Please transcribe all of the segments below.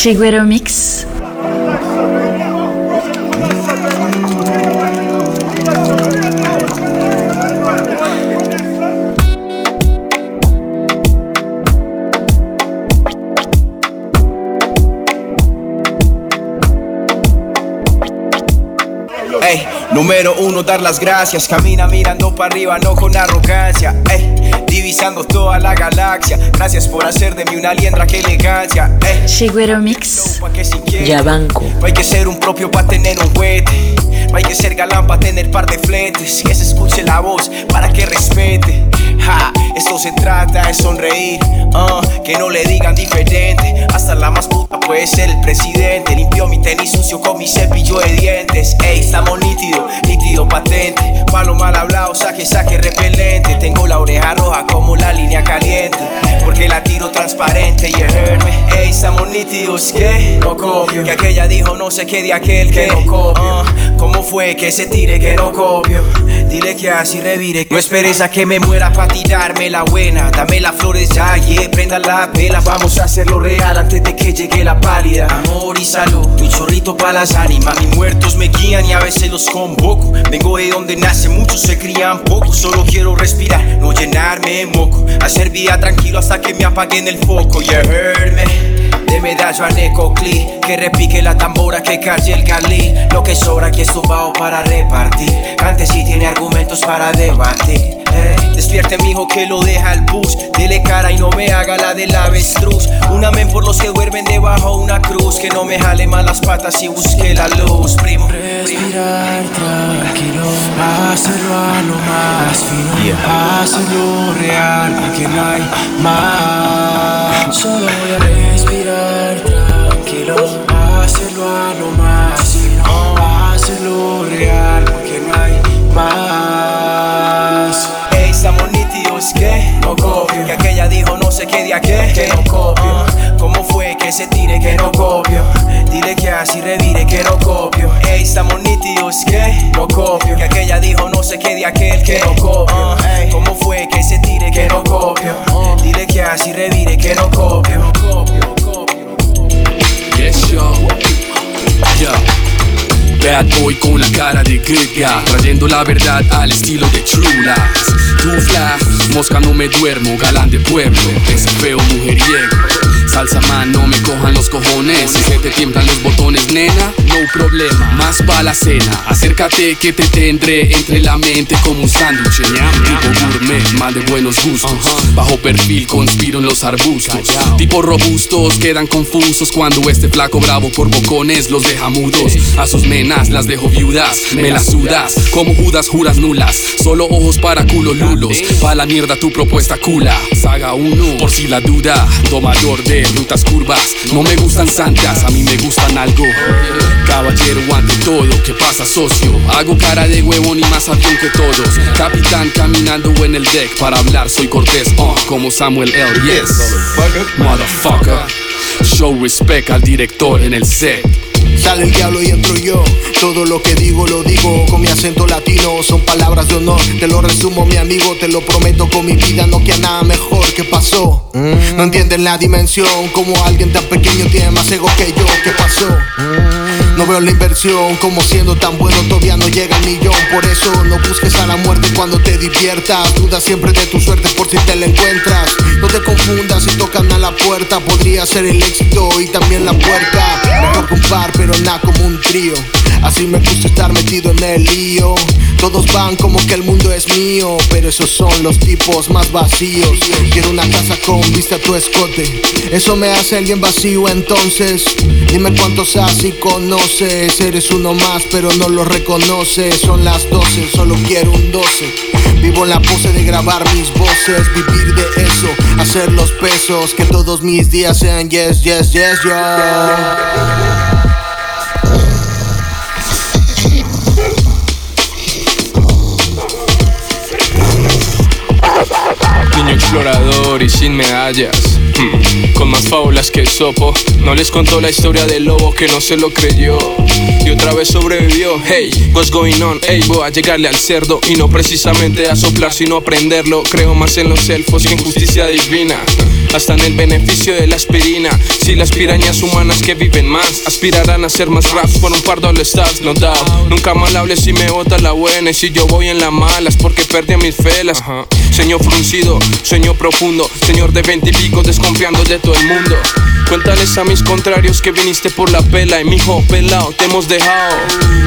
Chiguero Mix. Número uno, dar las gracias. Camina mirando para arriba, no con arrogancia. Ey, divisando toda la galaxia. Gracias por hacer de mí una liendra, que elegancia. Ey, Mix. que se inquiete. Ya banco. No hay que ser un propio para tener un juguete. No hay que ser galán para tener par de fletes. Que se escuche la voz para que respete. Ja, esto se trata de sonreír. ah, que no le digan diferente. Hasta la más puta puede ser el presidente. Limpió mi tenis sucio con mi cepillo de dientes. Ey, estamos nítido, nítido patente. Palo mal hablado, saque, saque repelente. Tengo la oreja roja como la línea caliente. Porque la tiro transparente, you heard me. Ey, estamos nítidos, que no copio. Que aquella dijo no sé qué de aquel que no copio. Ah, ¿Cómo fue que se tire que no copio? Dile que así revire. No esperes a que me muera para tirarme la buena. Dame las flores ya, yeah, prenda la vela. Vamos a hacerlo real antes de que llegue la pálida. Amor y salud, un chorrito para las ánimas. Mis muertos me guían y a veces los convoco. Vengo de donde nace, muchos se crían poco. Solo quiero respirar, no llenarme de moco. Hacer vida tranquilo hasta que me apaguen el foco. You heard me. De medallo a Necoclí, que repique la tambora, que calle el galí. Lo que sobra aquí es tumbado para repartir. Cante si tiene argumentos para debatir. Eh, despierte mijo que lo deja el bus. Dele cara y no me haga la del avestruz. Un amén por los que duermen debajo una cruz. Que no me jale mal las patas y busque la luz, primo. Respirar tranquilo, hacerlo a lo más fino, hacerlo real, porque no hay más. Solo voy a respirar tranquilo, hacerlo a lo más fino, hacerlo real, porque no hay más. Qué de aquel que no copio. ¿Cómo fue que se tire que no copio? Dile que así revire que no copio. Ey, estamos nítidos que no copio. Que aquella dijo no sé qué de aquel que no copio. ¿Cómo fue que se tire que no copio? Dile que así revire que no copio. Yes. Yo. Bad boy con la cara de Giga Trayendo la verdad al estilo de Tú flash, mosca no me duermo Galán de pueblo, ese feo mujeriego Salsa man, no me cojan los cojones. Si se te tiemblan los botones, nena, no problema. Más pa' la cena, acércate que te tendré Entre la mente como un sándwich Tipo gourmet, man de buenos gustos. Bajo perfil, conspiro en los arbustos. Tipo robustos, quedan confusos Cuando este flaco bravo por bocones los deja mudos. A sus nenas las dejo viudas, me las sudas. Como Judas juras nulas, solo ojos para culo lulos. Pa' la mierda tu propuesta cula. Saga 1, por si la duda. Domador de rutas curvas No me gustan santas, a mí me gustan algo. Caballero ante todo, ¿qué pasa socio? Hago cara de huevón y más avión que todos. Capitán caminando en el deck Para hablar soy cortés, uh, como Samuel L. Yes, motherfucker. Show respect al director en el set Sale el diablo y entro yo. Todo lo que digo lo digo con mi acento latino. Son palabras de honor. Te lo resumo, mi amigo. Te lo prometo con mi vida. No queda nada mejor. ¿Qué pasó? No entienden la dimensión. Como alguien tan pequeño tiene más ego que yo. ¿Qué pasó? No veo la inversión. Como siendo tan bueno todavía no llega el millón. Por eso no busques a la muerte cuando te diviertas. Duda siempre de tu suerte por si te la encuentras. No te confundas si tocan a la puerta. Podría ser el éxito y también la puerta. Mejor que un par, pero nada como un trío. Así me gusta estar metido en el lío. Todos van como que el mundo es mío, pero esos son los tipos más vacíos. Quiero una casa con vista a tu escote. Eso me hace alguien vacío, entonces dime cuántos así conoces. Eres uno más, pero no lo reconoces. Son las 12, solo quiero un 12. Vivo en la pose de grabar mis voces, vivir de eso, hacer los pesos, que todos mis días sean yes, yes, yes, yo. Niño explorador y sin medallas. Con más fábulas que sopo. No les contó la historia del lobo que no se lo creyó. Y otra vez sobrevivió. Hey, what's going on? Hey, voy a llegarle al cerdo. Y no precisamente a soplar, sino a prenderlo. Creo más en los elfos que en justicia divina. Hasta en el beneficio de la aspirina. Si las pirañas humanas que viven más aspirarán a ser más raps por un par de all stars, no doubt. Nunca mal hables si me bota la buena. Y si yo voy en la malas porque perdí a mis felas. Señor fruncido, sueño profundo. Señor de veintipico desconfiando de todo el mundo. Cuéntales a mis contrarios que viniste por la pela y mijo pelado te hemos dejado.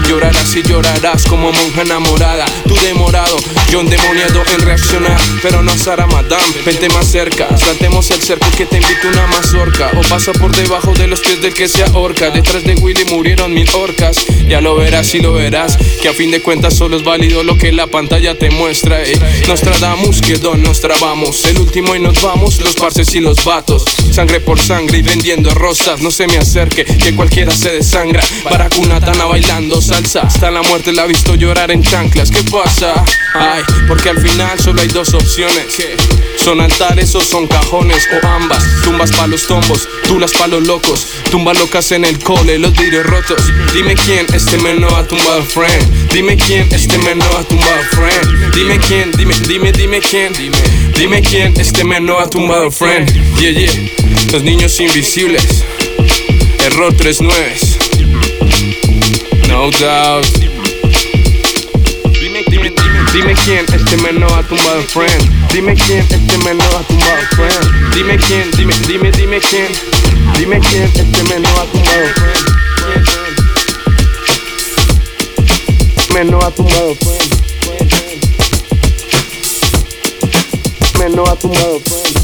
Llorarás y llorarás como monja enamorada. Tú demorado, yo endemoniado en reaccionar, pero no Sara Madame. Vente más cerca, saltemos el cerco que te invito una mazorca. O pasa por debajo de los pies del que se ahorca. Detrás de Willy murieron mil orcas. Ya lo verás y lo verás, que a fin de cuentas solo es válido lo que la pantalla te muestra. eh. Nos tradamos, que don nos trabamos. El último y nos vamos, los parces y los vatos. Sangre por sangre y vendiendo rosas. No se me acerque, que cualquiera se desangra. Baracunatana bailando salsa. Hasta la muerte la he visto llorar en chanclas. ¿Qué pasa? Ay, porque al final solo hay dos opciones. Son altares o son cajones o ambas. Tumbas pa' los tombos, tulas pa' los locos. Tumba locas en el cole, los vidrios rotos. Dime quién este men no ha tumbado friend. Dime quién este men no ha tumbado friend. Dime quién, dime, dime, dime quién. Dime quién este men no ha tumbado friend. Yeah, yeah. Los niños invisibles. Error 39. No doubt. Dime, dime, dime, dime quién este men no ha tumbado friend. Dime quién este men no ha tumbado friend. Dime quién, dime, dime, dime quién. Dime quién este men no ha tumbado friend. Menos ha tumbado puente. Menos ha tumbado puente.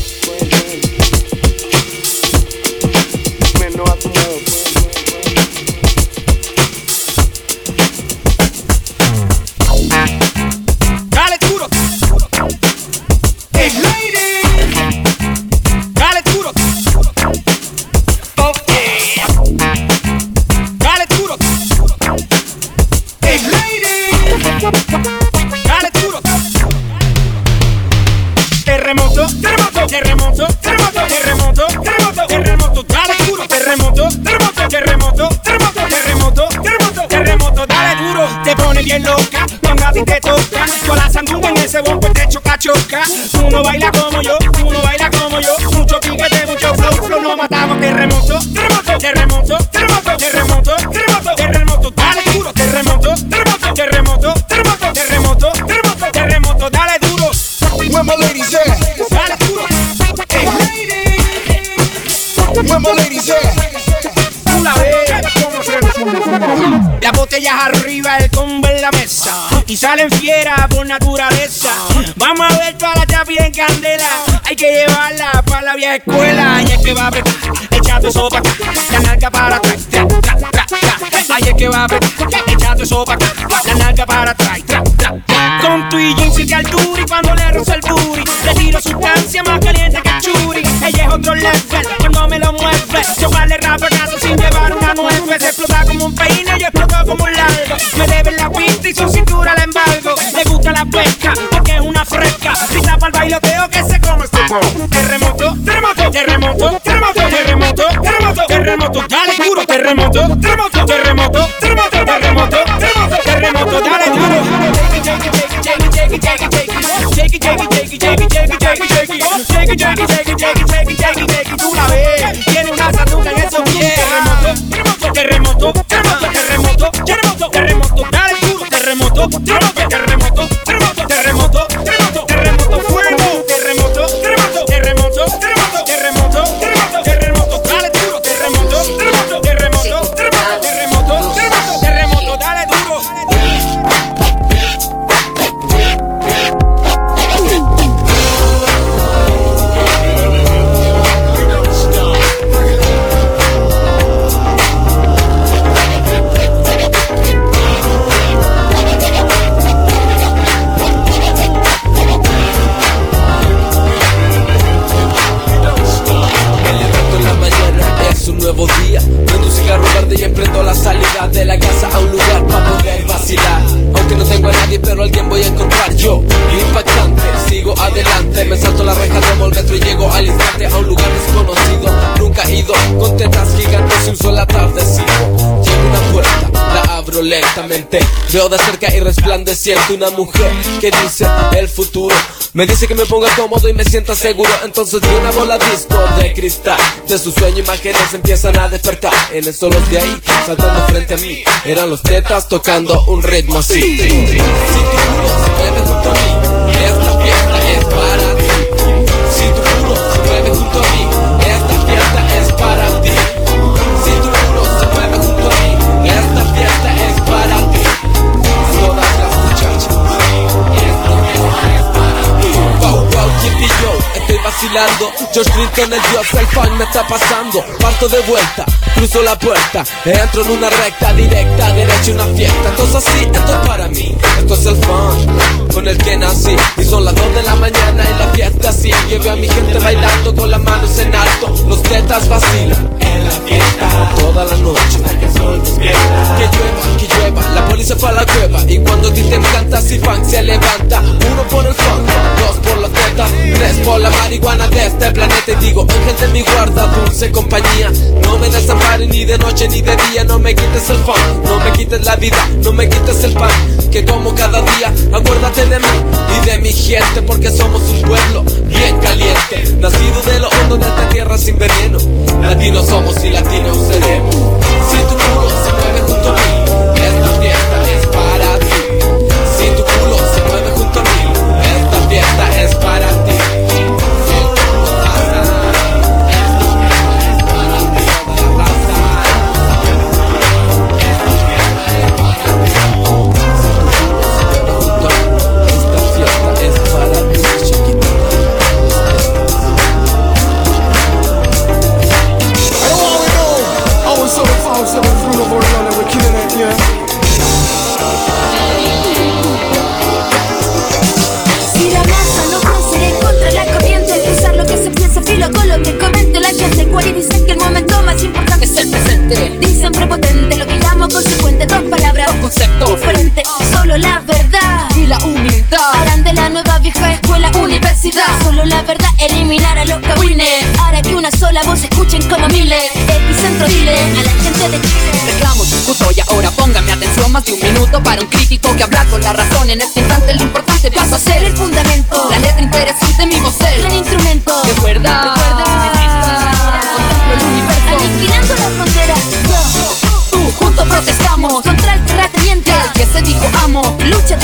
Salen fieras por naturaleza. Vamos a ver toda la chapi en candela. Hay que llevarla para la vieja escuela. Y es que va a apretar, para acá. La narca para atrás. Tra, tra, tra, tra. Que va a apretar, para acá. La narca para atrás. Tra, tra. Con tu y jeans y. Y cuando le roza el booty, le tiro sustancia más caliente que churi. Ella es otro level cuando me lo mueve. Yo vale rapegazo sin llevar una nueve. Se explota como un peine, yo exploto como un largo. Me debe la pista y su cintura porque es una fresca. Grita para el bailoteo que se come este. Terremoto, terremoto, terremoto, terremoto, terremoto, terremoto, terremoto. Dale duro, terremoto, terremoto, terremoto, terremoto, terremoto, terremoto, terremoto. Dale duro. Shake it, shake it, shake it, shake it, shake it, shake it, shake it, shake it, shake it, shake it, shake it, shake it, shake it, shake it, shake it, shake it, shake it, shake it, shake it, shake it. Lentamente Veo de cerca y resplandeciente una mujer Que dice el futuro me dice que me ponga cómodo y me sienta seguro. Entonces vi una bola disco de cristal. De su sueño imágenes empiezan a despertar. En eso los de ahí, saltando frente a mí Eran los tetas tocando un ritmo así. Si tu culo se mueve junto a mí Esta fiesta es para ti. Si tu culo se mueve junto a mí Estoy vacilando. George Clinton el dios, el fan me está pasando. Parto de vuelta, cruzo la puerta. Entro en una recta directa, derecha una fiesta. Esto es así, esto es para mí. Esto es el fun con el que nací. Y son las 2 de la mañana y la fiesta sigue. Veo a mi gente bailando con las manos en alto. Los tetas vacilan la fiesta. Toda la noche Que llueva, que llueva La policía para la cueva. Y cuando ti te encanta si funk se levanta. Uno por el funk, dos por la teta Tres por la marihuana de este planeta. Y digo, ángel de mi guarda, dulce compañía. No me desampares ni de noche ni de día. No me quites el funk, no me quites la vida No me quites el pan. Que como cada día Acuérdate de mí y de mi gente Porque somos un pueblo bien caliente. Nacido de lo hondo de esta tierra sin veneno. Latinos somos y latinos seremos. Si tu culo se mueve junto a mí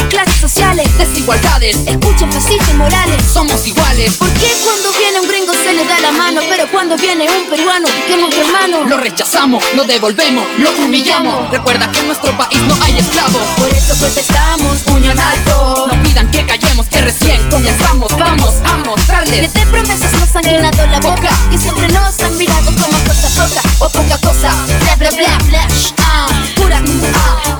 clases sociales Desigualdades Escuchen fascistas y morales Somos iguales. ¿Por qué cuando viene un gringo se le da la mano? Pero cuando viene un peruano, que es nuestro hermano. Lo rechazamos, lo devolvemos, lo humillamos. Recuerda que en nuestro país no hay esclavos. Por eso protestamos, puño en alto No pidan que callemos, que recién comenzamos. Vamos a mostrarles. De promesas nos han llenado la boca Que siempre nos han mirado como cosa poca O poca cosa, bla bla bla bla ah, Pura ah.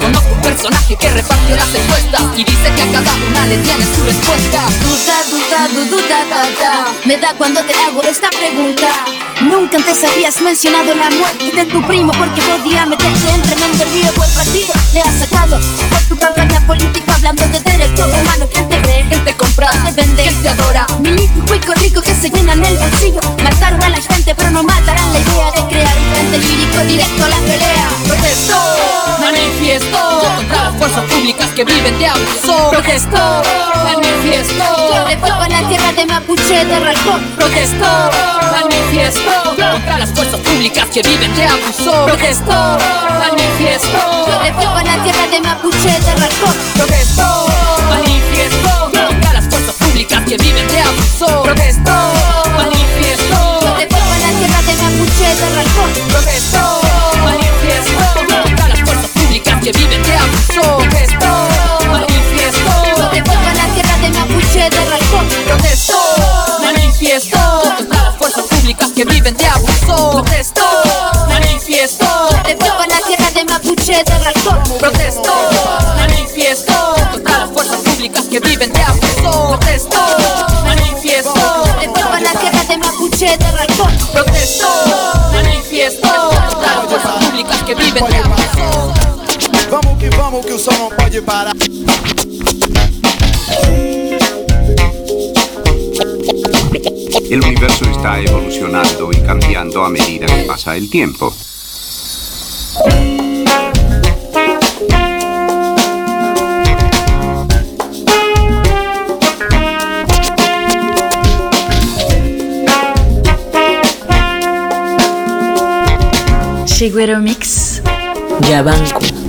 Personaje que reparte las encuestas Y dice que a cada una le tiene su respuesta Duda, duda, du- duda, da, da. Me da cuando te hago esta pregunta. Nunca antes habías mencionado la muerte de tu primo porque podía meterte en tremendo lío. Buen partido le has sacado cuico, rico que se llenan el bolsillo. Mataron a la gente, pero no matarán la idea de crear un frente lírico directo a la pelea. Protesto, manifiesto contra las fuerzas públicas que viven de abuso. Protesto, manifiesto Le toca la tierra de Mapuche de Ralcón. Protesto, manifiesto contra las fuerzas públicas que viven de abuso. Protesto, manifiesto Le toca la tierra de Mapuche de Ralcón. Protesto, manifiesto que viven de abuso. Protesto, manifiesto Le toca la tierra de Mapuche de Ralcón. Protesto, manifiesto contra las fuerzas públicas que viven de abuso. Protesto, manifiesto Le toca la tierra de Mapuche de Ralcón. Protesto, manifiesto contra las fuerzas públicas que viven de abuso. Protesto, manifiesto Le toca la tierra de Mapuche de Ralcón. Protesto, manifiesto contra las fuerzas públicas que viven de abuso. Protesto, manifiesto toca la tierra de Mapuche de Ralcón. Protesto, manifiesto contra las fuerzas públicas que viven de abuso. Vamos que vamos que o som não pode parar. El universo está evolucionando y cambiando a medida que pasa el tiempo. Chiguero Mix. Yabanco.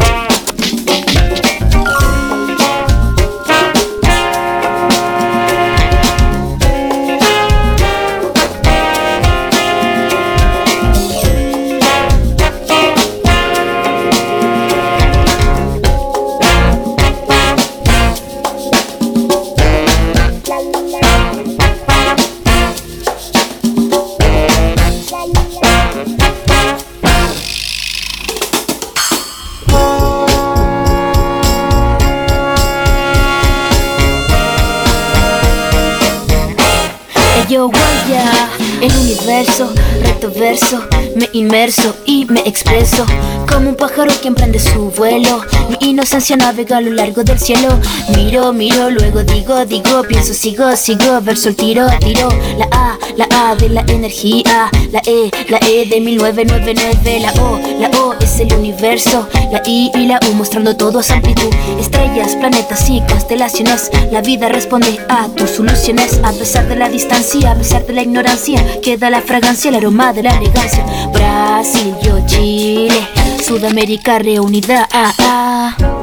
Yo guaya, el universo, reto verso, me inmerso y me expreso como un pájaro que emprende su vuelo. Mi inocencia navega a lo largo del cielo. Miro, miro, luego digo, digo, pienso, sigo, sigo, verso el tiro, tiro. La A, la A de la energía, la E, la E de 1999, la O, la O es el universo, la I y la U mostrando todo a su amplitud. Estrellas, planetas y constelaciones, la vida responde a tus soluciones a pesar de la distancia, a pesar de la ignorancia. Queda la fragancia, el aroma de la elegancia. Brasil, yo, Chile. Sudamérica reunida. Ah, ah.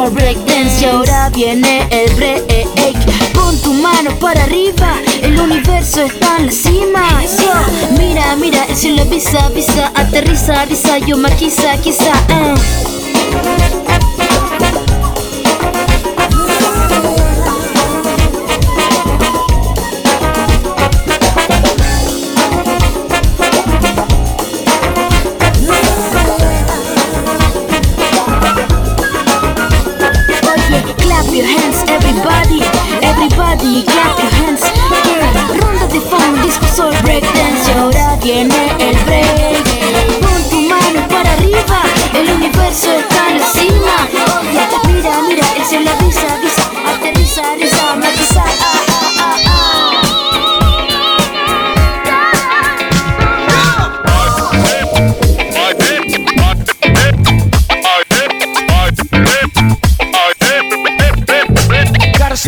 Phone, disco soul break dance. Y ahora viene el break. Pon tu mano para arriba, el universo está en la cima. So, mira, mira, el cielo avisa, avisa, aterriza, avisa, yo maquiza, quizá. eh.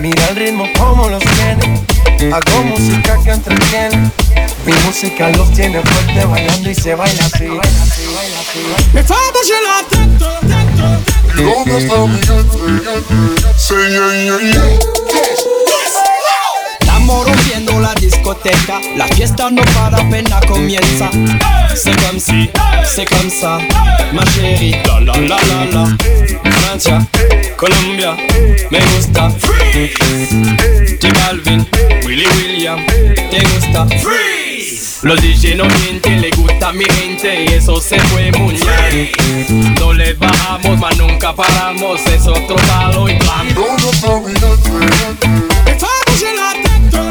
Mira el ritmo como los tiene. Hago música que entretiene. Mi música los tiene fuerte bailando y se baila así. Me fa baciare la testa, ¿Dónde está mi Estamos rompiendo la discoteca, la fiesta no para apenas comienza. C'est comme si, c'est comme ça, ma chérie. La la la la la. Francia, Colombia, me gusta. J Balvin, Willy William, te gusta. Los DJ no mienten, le gusta a mi gente y eso se fue muy bien. No le bajamos, mas nunca paramos, es otro palo y plan. Me fa baciare la testa.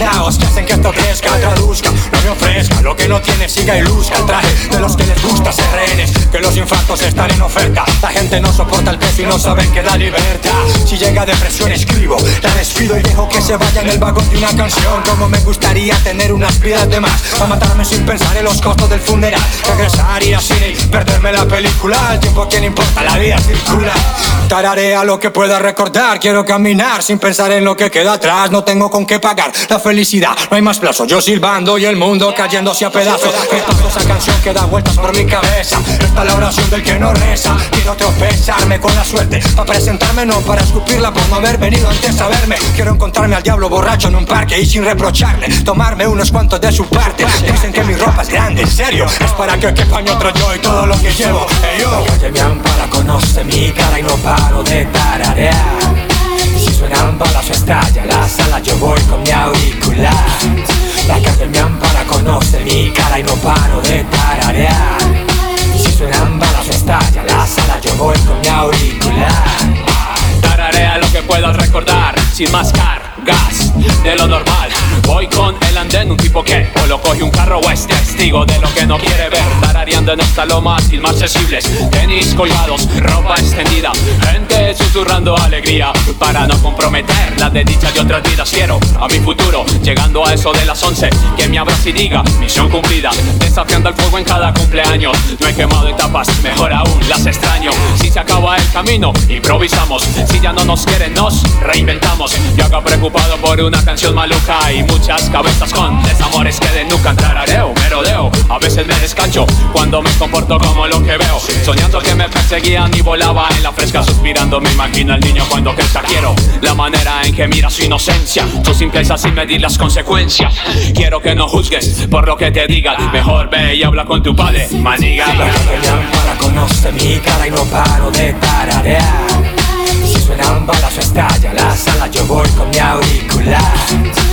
Descartados que hacen que esto crezca Traduzca, no me ofrezca, lo que no tiene siga y luzca El traje de los que les gusta ser rehenes Que los infartos están en oferta. La gente no soporta el peso y no saben que da libertad Si llega depresión escribo, la despido y dejo que se vaya en el vagón de una canción. Como me gustaría tener unas vidas de más A matarme sin pensar en los costos del funeral. Regresar, ir y perderme la película. El tiempo a quien importa, la vida circula. Tararea lo que pueda recordar Quiero caminar sin pensar en lo que queda atrás. No tengo con qué pagar la felicidad No hay más plazo, yo silbando y el mundo cayéndose a Repito esa canción que da vueltas por mi cabeza. Esta es la oración del que no reza Quiero tropezarme con la suerte. Para presentarme, no para escupirla por no haber venido antes a verme. Quiero encontrarme al diablo borracho en un parque Y sin reprocharle, tomarme unos cuantos de su parte. Dicen que mi ropa es grande, en serio. Es para que quepa otro yo y todo lo que llevo. Hey, yo. La calle conoce mi cara y no paro de tararear. Si suenan balas o estalla la sala, yo voy con mi auricular. La calle me ampara, conoce mi cara y no paro de tararear. Si suenan balas estalla la sala, yo voy con mi auricular. Tararea lo que puedas recordar sin más cargas de lo normal. Voy con el andén, un tipo que o lo coge un carro o es testigo de lo que no quiere ver. Tarareando en esta loma sin más accesibles. Tenis colgados, ropa extendida. Gente susurrando alegría para no comprometer la desdicha de otras vidas. Quiero a mi futuro, llegando a eso de las 11. Que me abrace y diga, misión cumplida. Desafiando el fuego en cada cumpleaños. No he quemado etapas, mejor aún las extraño. Si se acaba el camino, improvisamos. Si ya no nos quieren, nos reinventamos. Yo acá preocupado por una canción maluca y muchas cabezas con desamores que desnucan. Tarareo, merodeo, a veces me descancho cuando me comporto como lo que veo. Soñando que me perseguían y volaba en la fresca, suspirando. Me imagino al niño cuando crezca. Quiero la manera en que mira su inocencia, su simpleza sin medir las consecuencias. Quiero que no juzgues por lo que te digan. Mejor ve y habla con tu padre, maniga. Conoce mi cara y no paro de tararear. Si suenan balas o estalla la sala, yo voy con mi auricular.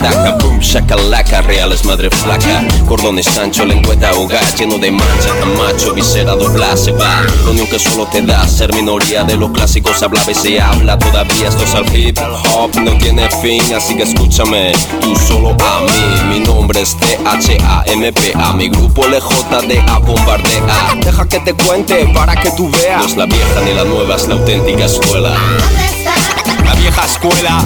Ataca Boom, shakalaka, real es madre flaca. Cordones ancho, lengüeta ahoga Lleno de mancha, tan macho, visera dobla Se va, lo único que solo te da Ser minoría de los clásicos hablaba y se habla. Todavía esto es al hip hop No tiene fin, así que escúchame Tú solo a mí. Mi nombre es T-H-A-M-P-A Mi grupo LJDA bombardea. Deja que te cuente para que tú veas. No es la vieja ni la nueva, es la auténtica escuela. La vieja escuela.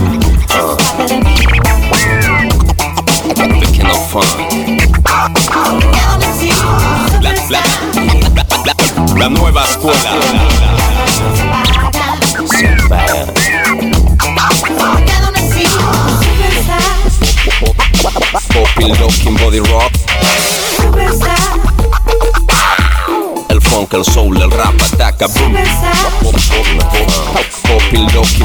La, nueva escuela. Looking body rock. El funk, el soul, el rap ataca boom.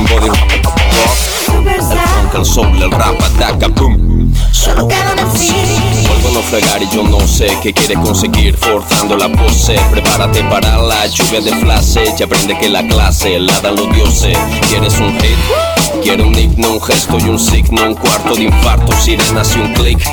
Body rock el soul, el rap ataca boom Solo queda una sí. no fregar y yo no sé qué quiere conseguir forzando la pose. Prepárate para la lluvia de flashes y aprende que la clase la dan los dioses. ¿Quieres un hit? Quiero un himno, un gesto y un signo, un cuarto de infarto, sirenas y un click.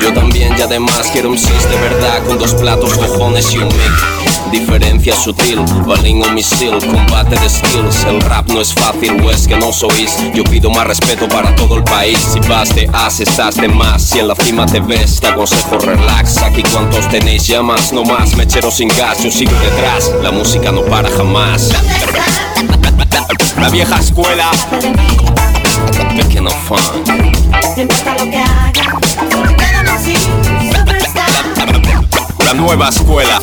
Yo también y además quiero un cis de verdad con dos platos, cojones y un mic. Diferencia sutil, balín o misil, combate de skills. El rap no es fácil o es que no sois. Yo pido más respeto para todo el país. Si vas de as, estás de más. Si en la cima te ves, te aconsejo relax. Aquí cuantos tenéis llamas, no más. Mechero sin gas, yo sigo detrás. La música no para jamás. La vieja escuela. Funk. No superstar. La nueva escuela.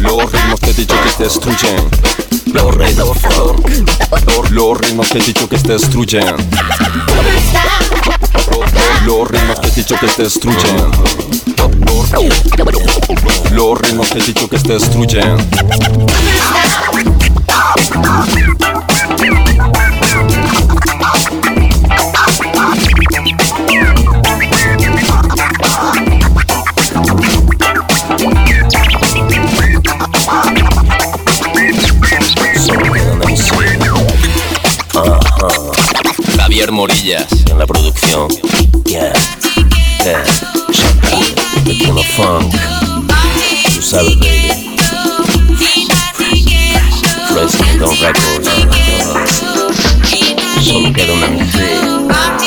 Los ritmos te he dicho que te destruyen. Los ritmos te he dicho que te destruyen. Los ritmos te he dicho que te destruyen. Los ritmos te he dicho que te destruyen. Morillas en la producción. Yeah. Yeah. Funk. Tú sabes, baby. Kingdom Records. Solo queda una MC.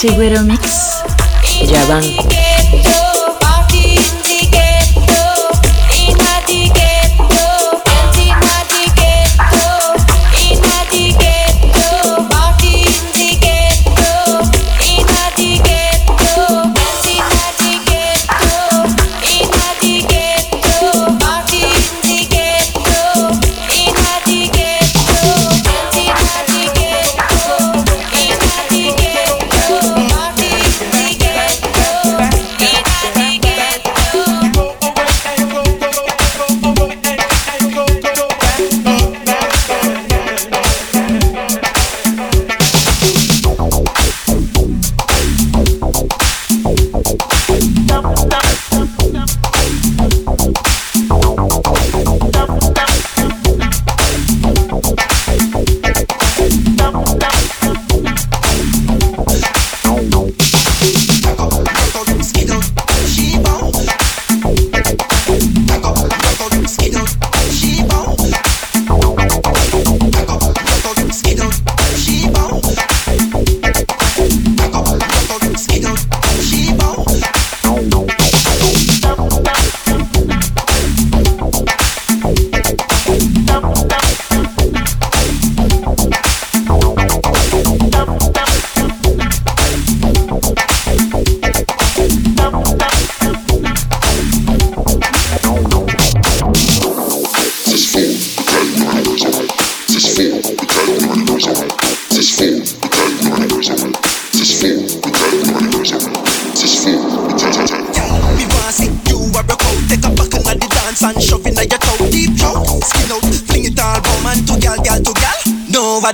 Seguero Mix, Yabanco.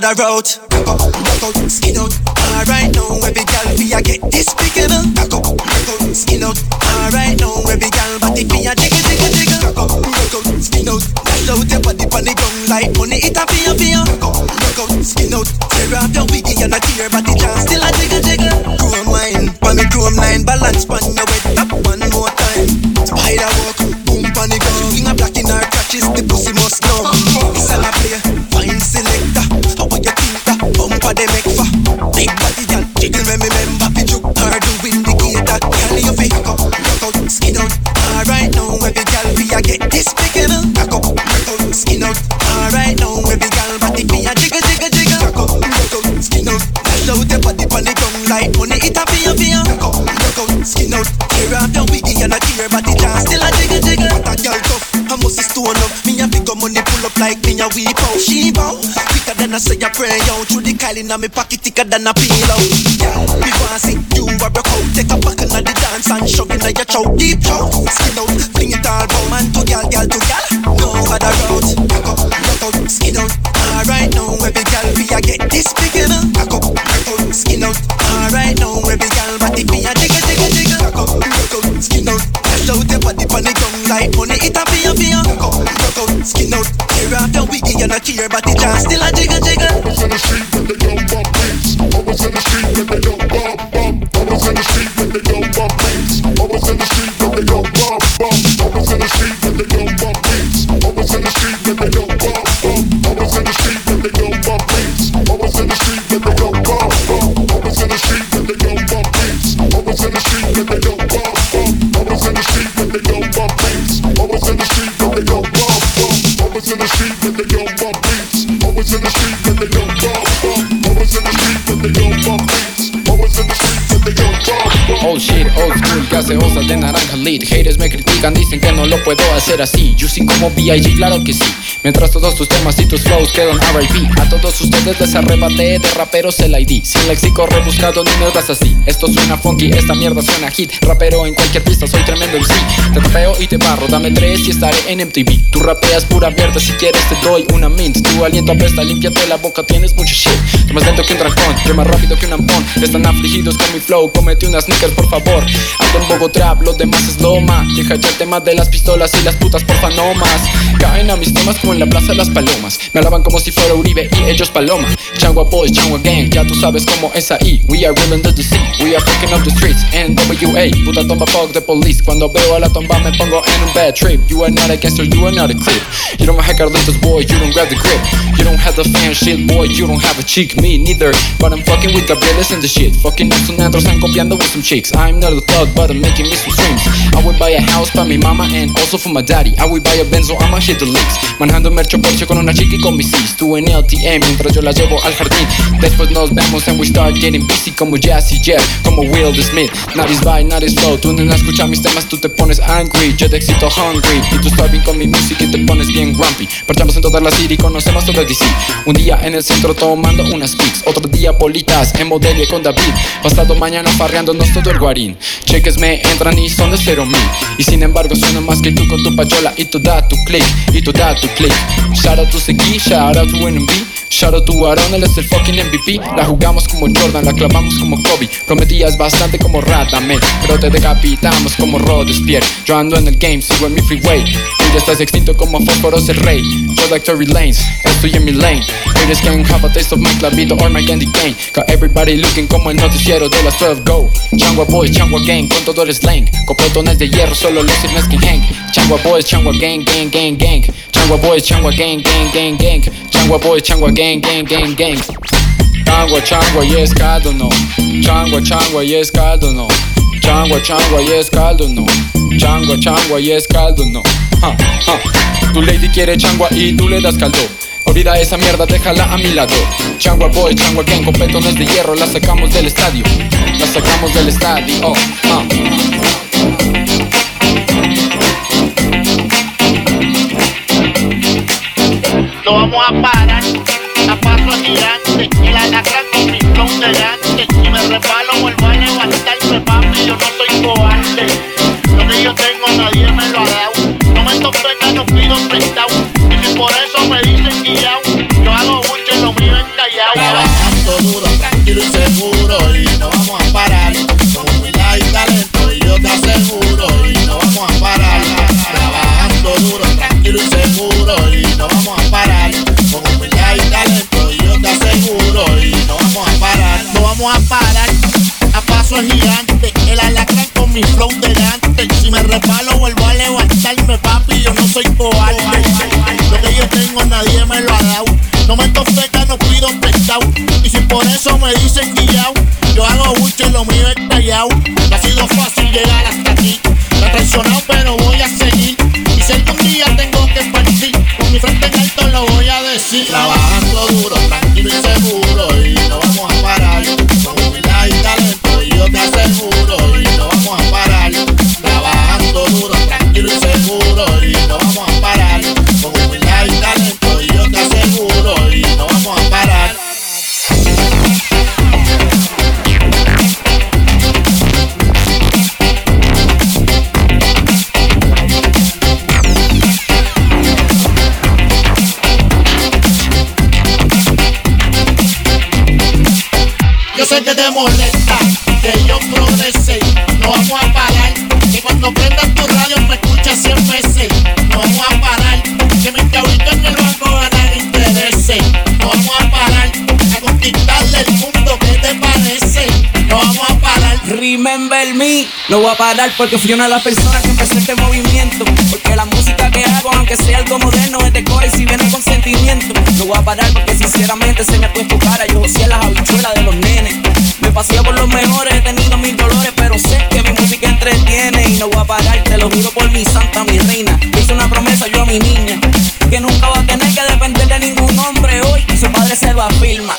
The road. Back up, back out, skin out. Alright now, every girl we a get this despicable. Back up, back out, skin out. Alright it a. Back up, back out, skin out. Tear off your wiggy and a tear, but the chance still a jiggle, jiggle. Chrome wine, pon the chrome line, balance pon your wet out. Through the Kylie in me pocket thicker than a pillow. Yeah, me wanna see you a rock out. Take a back inna the dance and shove inna your chow deep chow. Skin out, fling it all, bow man to gal, gal to gal. No other route. Rock out, rock out, skin out. Alright now, every gal we a get this despicable. Rock out, rock out, skin out. Alright now, every gal body be a jiggle, jiggle, jiggle. Rock out, rock out, skin out. Dash out your body pon the ground like money it a be a be a. Rock out, rock out, skin out. Tear off your wiggy and a tear, but the chance still a jiggle, jiggle. I was in the street lead Haters me critican, dicen que no lo puedo hacer así. Sí como B.I.G, claro que sí Mientras todos tus temas y tus flows quedan R.I.P A todos ustedes les arrebaté de raperos el ID Sin léxico rebuscado ni mierdas así. Esto suena funky, esta mierda suena hit. Rapero en cualquier pista, soy tremendo MC Te rapeo y te barro, dame tres y estaré en MTV Tú rapeas pura mierda, si quieres te doy una mint. Tu aliento apesta, límpiate la boca, tienes mucho shit. Tú más lento que un dragón, yo más rápido que un ampón. Están afligidos con mi flow, comete unas sneakers por favor. Ando en Bogotá, los demás es loma. Deja echarte más de las pistolas y las putas porfa no más. Caen a mis temas en la plaza las palomas. Me alaban como si fuera Uribe y ellos Paloma. Changua boys, Changua gang, ya tú sabes cómo es ahí. We are willing to deceive, we are fucking up the streets. NWA, puta tomba fuck the police. Cuando veo a la tomba me pongo en un bad trip. You are not a gangster, you are not a clip. You don't have Carlitos, boy, you don't grab the grip. You don't have the fan shit, boy, you don't have a cheek, me neither. But I'm fucking with Gabrieles and the shit. Fucking up some andros, I'm copiando with some chicks. I'm not a thug, but I'm making me some streams. I would buy a house for mi mama and also for my daddy. I would buy a Benzo, I'ma hit the licks. Manejando mercho Porsche con una chica y con mis sis. Tú en LTM mientras yo la llevo al jardín. Después nos vemos and we start getting busy como Jazzy Jeff, como Will Smith. Is by, is slow. Tú no escuchas mis temas, tú te pones angry. Yo te excito hungry. Y tú bien con mi música y te pones bien grumpy. Parchamos en toda la city, conocemos todo DC. Un día en el centro tomando unas pics. Otro día bolitas en Modelia con David. Pasado mañana farreándonos todo el guarín. Cheques me entran y son de cero mil. Y sin embargo suena más que tú con tu payola y tú da tu click. Y tú da tu click. Shout out to Seki, shout out to NMB. Shout out to Aaron, él es el fucking MVP. La jugamos como Jordan, la clavamos como Kobe. Prometías bastante como Radamel, pero te decapitamos como Robespierre. Yo ando en el game, sigo en mi freeway. Ya estás extinto como Fósforos el rey. Yo like Tory Lanes, estoy en mi lane. Haters can have a taste of my clavito or my candy cane. Got everybody looking como el noticiero de las 12 Go. Changua Boys, Changua Gang, con todo el slang. Copotones de hierro, solo los firmes que hang. Changua Boys, Changua Gang, Gang, Gang, Gang. Changua Boys, Changua Gang, Gang, Gang, Gang. Changua Boys, Changua Gang, Gang, Gang, Gang. Changua, changua y es caldo, no. Changua, changua y es caldo, no. Changua, changua y es caldo, no. Changua, changua y es caldo, no. Tu lady quiere changua y tú le das caldo. Olvida esa mierda, déjala a mi lado. Changua boy, changua gang, con petones de hierro, la sacamos del estadio. La sacamos del estadio. Oh. No vamos a parar, a paso gigante, el alacrán con mi flow delante. Si me resbalo, vuelvo a levantarme, papi, yo no soy cobarde. Lo que yo tengo nadie me lo ha dado. No me topeta, no pido prestado. Y si por eso me dicen guiao, yo hago mucho lo mío en callao. Trabajando duro, tranquilo y seguro y no vamos a parar. Con humildad y talento y yo te aseguro y no vamos a parar. Trabajando duro, tranquilo y seguro y no vamos a parar. Con humildad y talento y yo te aseguro y no vamos a parar. No vamos a parar, a paso gigante. El alacrán mi flow delante. Si me resbalo, vuelvo a levantarme, papi. Yo no soy cobarde. Lo que yo tengo nadie me lo ha dado. No me tofeca, no pido prestado. Y si por eso me dicen guiao, yo hago mucho y lo mío es. No ha sido fácil llegar hasta aquí. Me he traicionado, pero voy a seguir. Y si algún día tengo que partir, con mi frente en lo voy a decir. Trabajando duro, tranquilo y seguro cuando prendas tu radio me escuchas 100 veces. No vamos a parar. Que mis cabritos en el banco ganan intereses. No vamos a parar. A conquistarle el mundo. ¿Qué te parece? No vamos a parar. Remember me, no voy a parar porque fui una de las personas que empezó este movimiento. Porque la música que hago, aunque sea algo moderno, es de core y si viene con sentimiento. No voy a parar porque sinceramente se me ha puesto cara. Yo hacía las habichuelas de los nenes. Me paseo por los mejores, he tenido mil dolores, pero sé que mi música entretiene. Voy a parar, te lo juro por mi santa, mi reina. Hice una promesa yo a mi niña, que nunca va a tener que depender de ningún hombre hoy. Y su padre se lo afirma.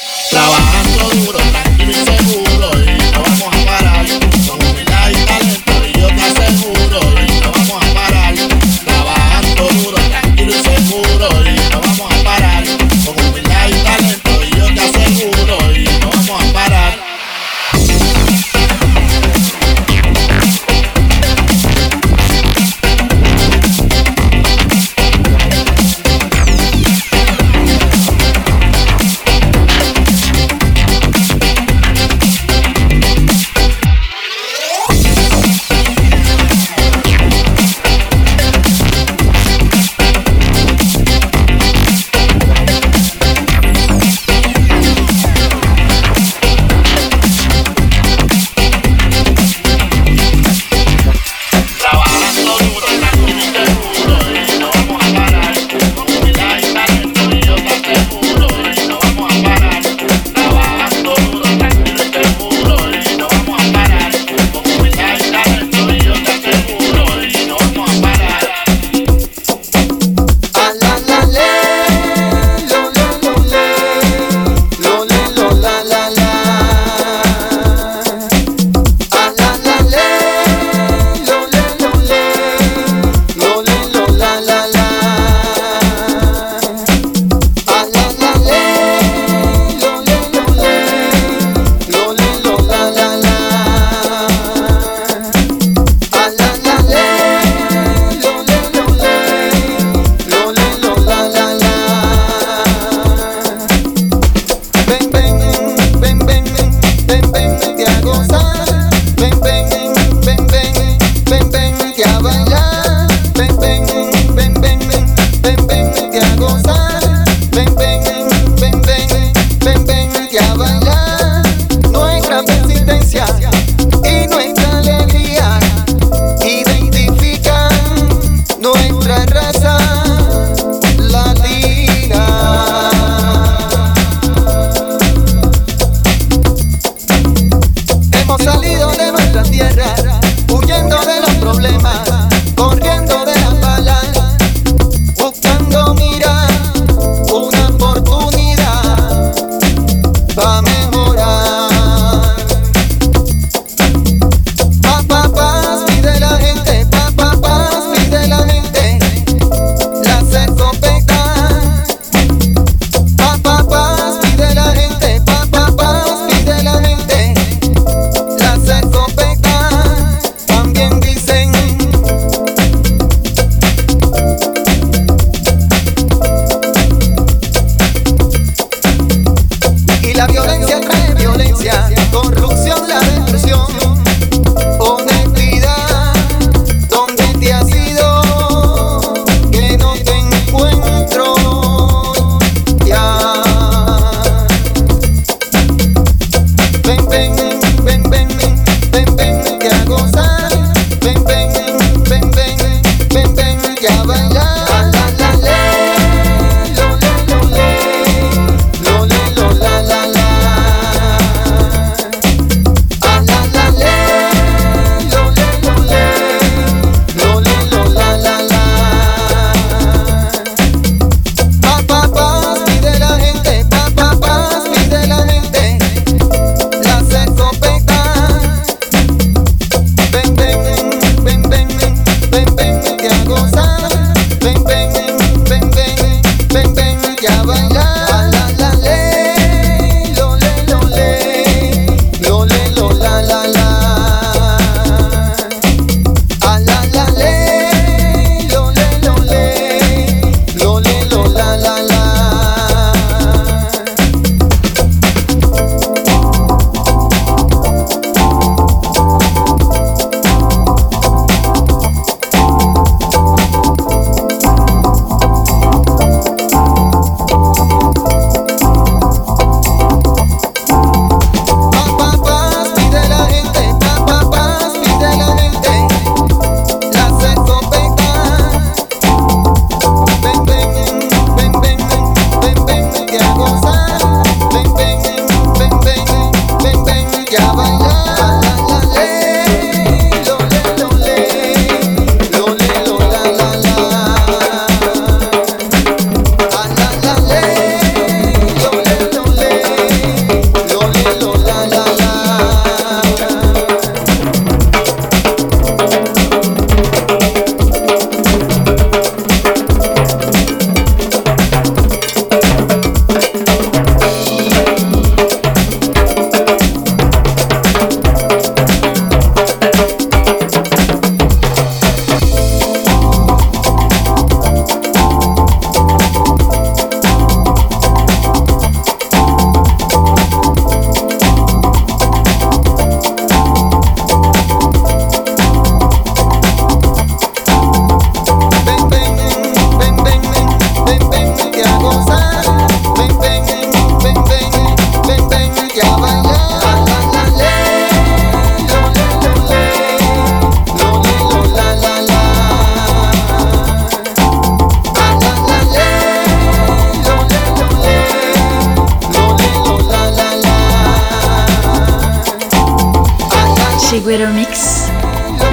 Weather Mix,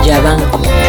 Yabanco.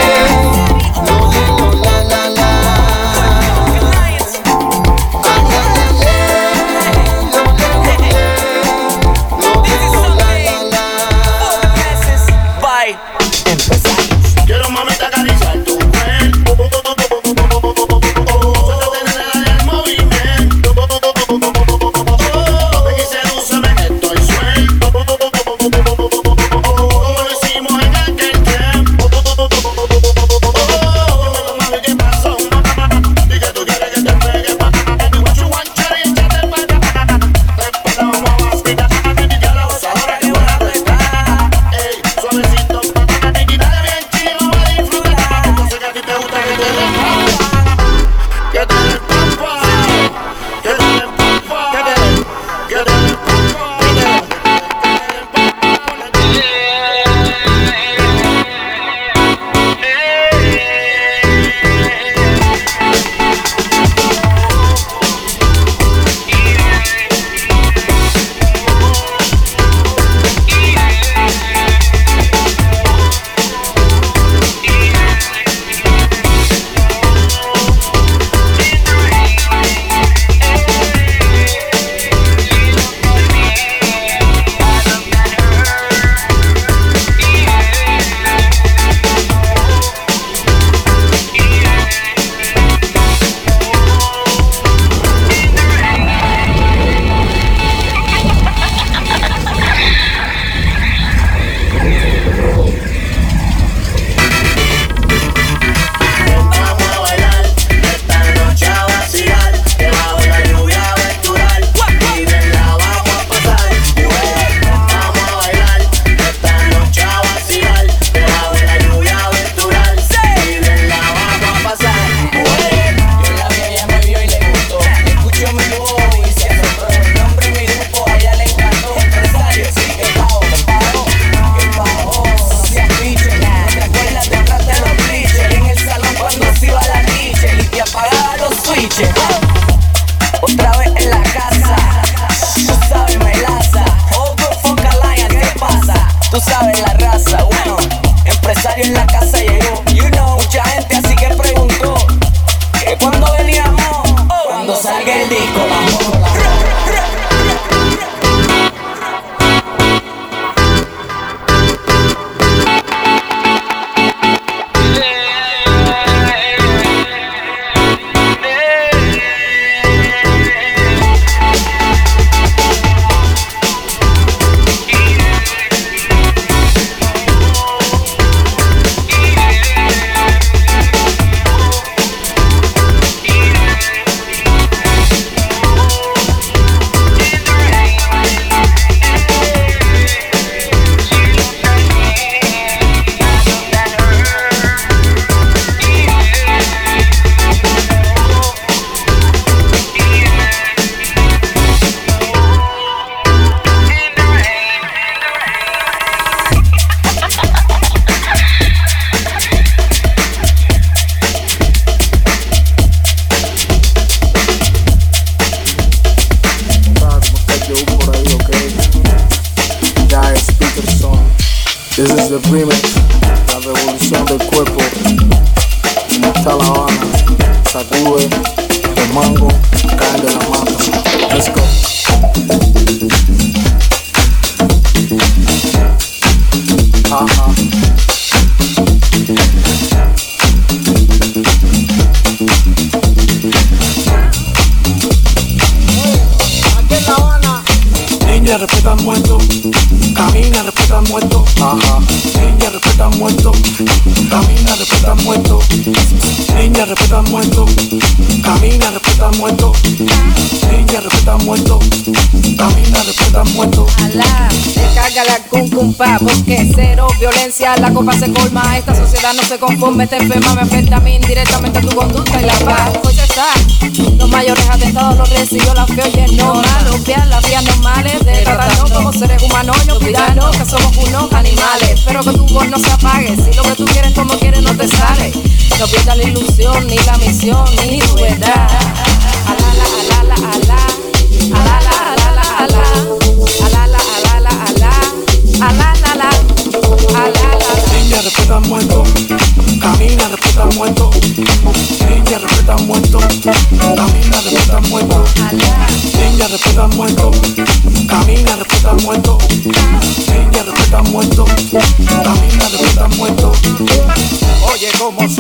poca se colma, esta sociedad no se conforme, este enferma.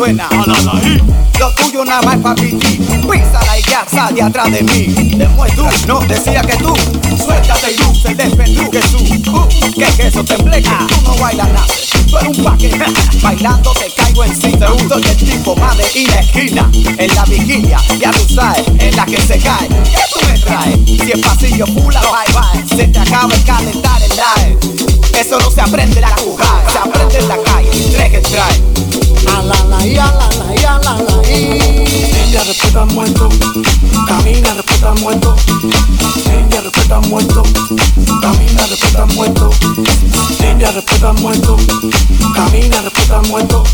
Suena. Lo tuyo nada más pa' piti. Písala y ya sal de atrás de mí. Tú, no decía que tú. Suéltate y luce, despendú que tú. Uh, que eso te embleque. Tú no bailas nada. Tú eres un paquete. Bailando te caigo encima. Soy el tipo más de esquina. En la vigilia, ya tú sabes, en la que se cae. ¿Qué tú me traes? Si el pasillo pula, bye bye. Se te acaba el calentar el live. Eso no se aprende en la jugar, se aprende en la calle. Trae trae. A la la y a la la y a la la respeta muerto. Camina, respeta muerto. Niña, respeta muerto. Camina, respeta muerto. Niña, respeta muerto. Camina, respeta muerto.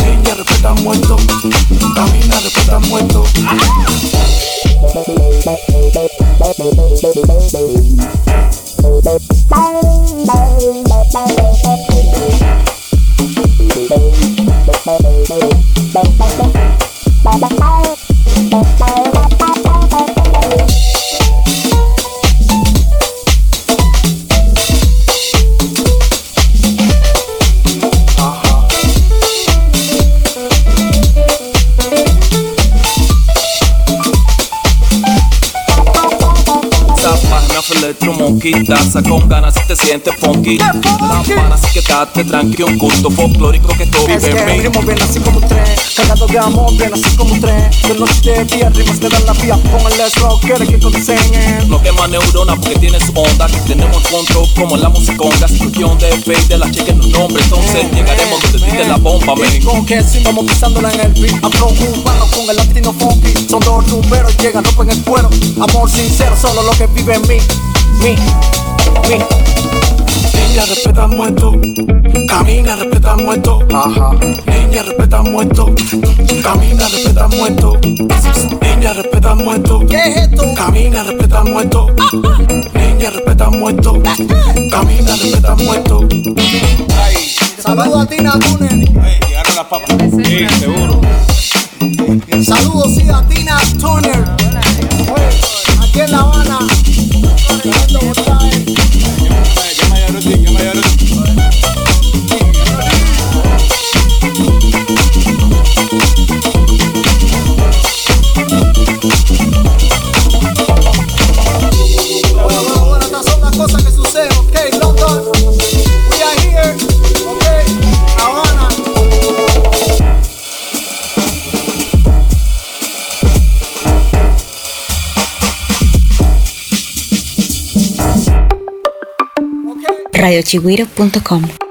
Niña, respeta muerto. Camina, respeta muerto. Bye. Electro monquita. Con ganas si te sientes funky. La pana así que date tranqui Un culto folclórico que todo Es vive que en mí. ritmo viene así como un tren Cargado de amor, viene así como un tren. De noche de día, ritmos te dan la vía Con el let's rock, quiere que consengen No quema neurona porque tiene su onda Que tenemos control como en la musiconga Es cuestión de fe y de la chica en un nombre Entonces llegaremos donde pide la bomba, man Con que si vamos pisándola en el beat. Afro cubano con el latino funky. Son dos rumberos, llegan, rompen el cuero. Amor sincero, solo lo que vive en mí Mi, mi Niña, respeta muerto Camina, respeta muerto Ajá Niña, respeta muerto Camina, respeta muerto Niña, respeta muerto ¿Qué es esto? Camina, respeta muerto Niña, respeta muerto Camina, respeta muerto Saludos a Tina Turner. Llegaron las papas. Sí, seguro. Saludos sí a Tina Turner. Aquí en La Habana. radiochigüiro.com